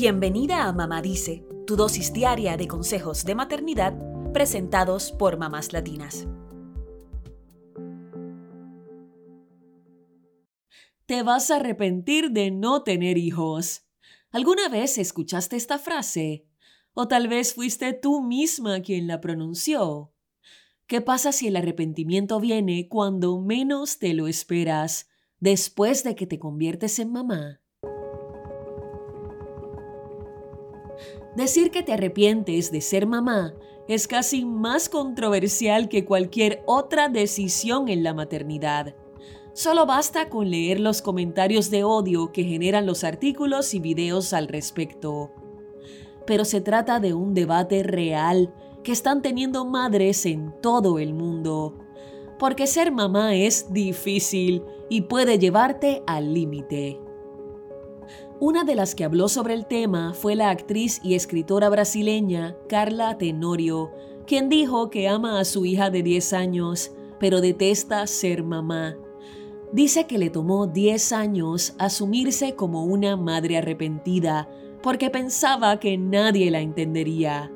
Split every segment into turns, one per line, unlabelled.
Bienvenida a Mamá Dice, tu dosis diaria de consejos de maternidad presentados por mamás latinas.
Te vas a arrepentir de no tener hijos. ¿Alguna vez escuchaste esta frase? O tal vez fuiste tú misma quien la pronunció. ¿Qué pasa si el arrepentimiento viene cuando menos te lo esperas, después de que te conviertes en mamá? Decir que te arrepientes de ser mamá es casi más controversial que cualquier otra decisión en la maternidad. Solo basta con leer los comentarios de odio que generan los artículos y videos al respecto. Pero se trata de un debate real que están teniendo madres en todo el mundo. Porque ser mamá es difícil y puede llevarte al límite. Una de las que habló sobre el tema fue la actriz y escritora brasileña Carla Tenorio, quien dijo que ama a su hija de 10 años, pero detesta ser mamá. Dice que le tomó 10 años asumirse como una madre arrepentida, porque pensaba que nadie la entendería.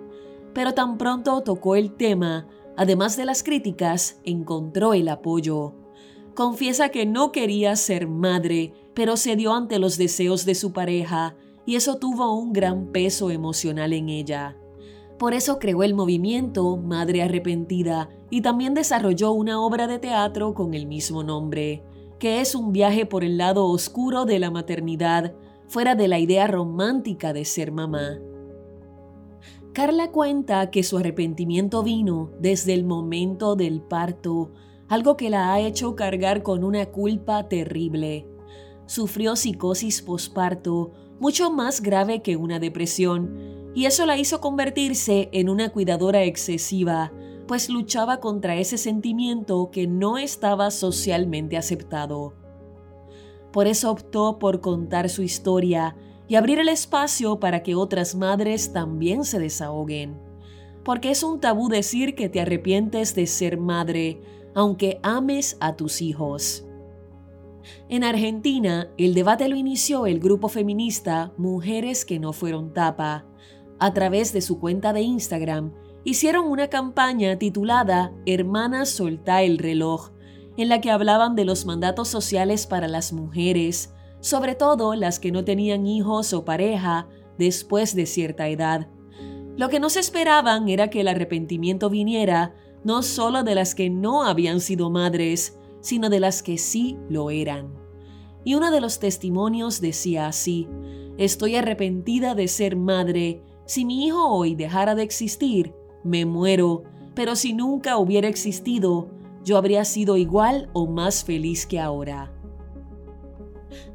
Pero tan pronto tocó el tema, además de las críticas, encontró el apoyo. Confiesa que no quería ser madre, pero cedió ante los deseos de su pareja y eso tuvo un gran peso emocional en ella. Por eso creó el movimiento Madre Arrepentida y también desarrolló una obra de teatro con el mismo nombre, que es un viaje por el lado oscuro de la maternidad, fuera de la idea romántica de ser mamá. Carla cuenta que su arrepentimiento vino desde el momento del parto, algo que la ha hecho cargar con una culpa terrible sufrió psicosis posparto, mucho más grave que una depresión, y eso la hizo convertirse en una cuidadora excesiva, pues luchaba contra ese sentimiento que no estaba socialmente aceptado. Por eso optó por contar su historia y abrir el espacio para que otras madres también se desahoguen. Porque es un tabú decir que te arrepientes de ser madre, aunque ames a tus hijos. En Argentina, el debate lo inició el grupo feminista Mujeres que no fueron tapa. A través de su cuenta de Instagram, hicieron una campaña titulada Hermanas soltá el reloj, en la que hablaban de los mandatos sociales para las mujeres, sobre todo las que no tenían hijos o pareja después de cierta edad. Lo que no se esperaban era que el arrepentimiento viniera no solo de las que no habían sido madres, sino de las que sí lo eran. Y uno de los testimonios decía así, Estoy arrepentida de ser madre. Si mi hijo hoy dejara de existir, me muero, pero si nunca hubiera existido, yo habría sido igual o más feliz que ahora.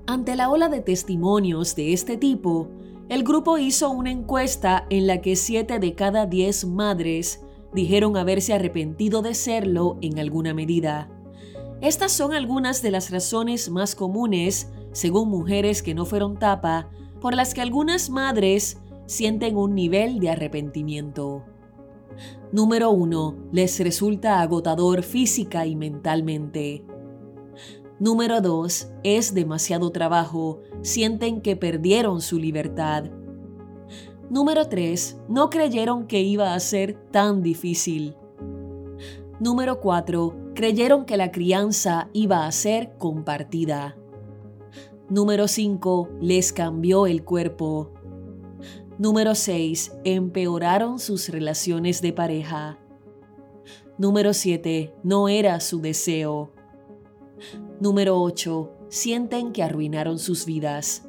Ante la ola de testimonios de este tipo, el grupo hizo una encuesta en la que 7 de cada 10 madres dijeron haberse arrepentido de serlo en alguna medida. Estas son algunas de las razones más comunes, según mujeres que no fueron tapa, por las que algunas madres sienten un nivel de arrepentimiento. Número 1. Les resulta agotador física y mentalmente. Número 2. Es demasiado trabajo, sienten que perdieron su libertad. Número 3. No creyeron que iba a ser tan difícil. Número 4 creyeron que la crianza iba a ser compartida. Número 5. Les cambió el cuerpo. Número 6. Empeoraron sus relaciones de pareja. Número 7. No era su deseo. Número 8. Sienten que arruinaron sus vidas.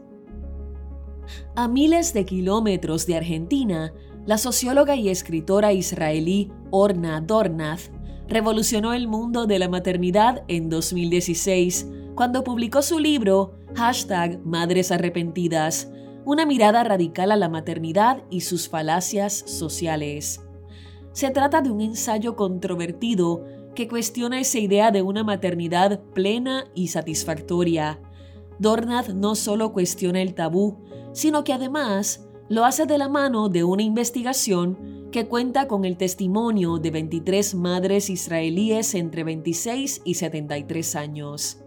A miles de kilómetros de Argentina, la socióloga y escritora israelí Orna Dornath revolucionó el mundo de la maternidad en 2016, cuando publicó su libro Hashtag Madres Arrepentidas, una mirada radical a la maternidad y sus falacias sociales. Se trata de un ensayo controvertido que cuestiona esa idea de una maternidad plena y satisfactoria. Dornath no solo cuestiona el tabú, sino que además lo hace de la mano de una investigación que cuenta con el testimonio de 23 madres israelíes entre 26 y 73 años.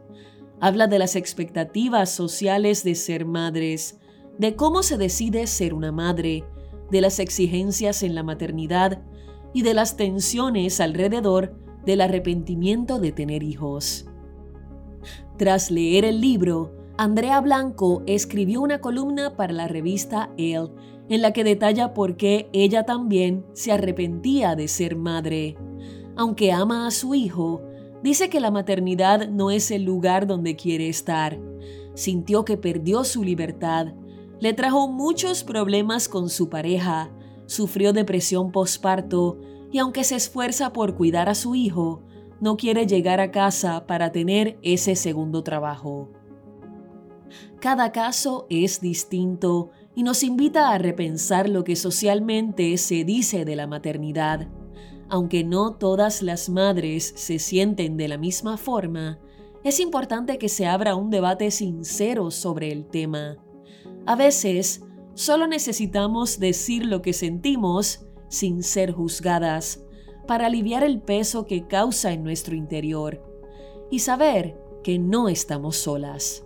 Habla de las expectativas sociales de ser madres, de cómo se decide ser una madre, de las exigencias en la maternidad y de las tensiones alrededor del arrepentimiento de tener hijos. Tras leer el libro, Andrea Blanco escribió una columna para la revista Elle en la que detalla por qué ella también se arrepentía de ser madre. Aunque ama a su hijo, dice que la maternidad no es el lugar donde quiere estar. Sintió que perdió su libertad, le trajo muchos problemas con su pareja, sufrió depresión postparto y aunque se esfuerza por cuidar a su hijo, no quiere llegar a casa para tener ese segundo trabajo. Cada caso es distinto y nos invita a repensar lo que socialmente se dice de la maternidad. Aunque no todas las madres se sienten de la misma forma, es importante que se abra un debate sincero sobre el tema. A veces, solo necesitamos decir lo que sentimos sin ser juzgadas, para aliviar el peso que causa en nuestro interior y saber que no estamos solas.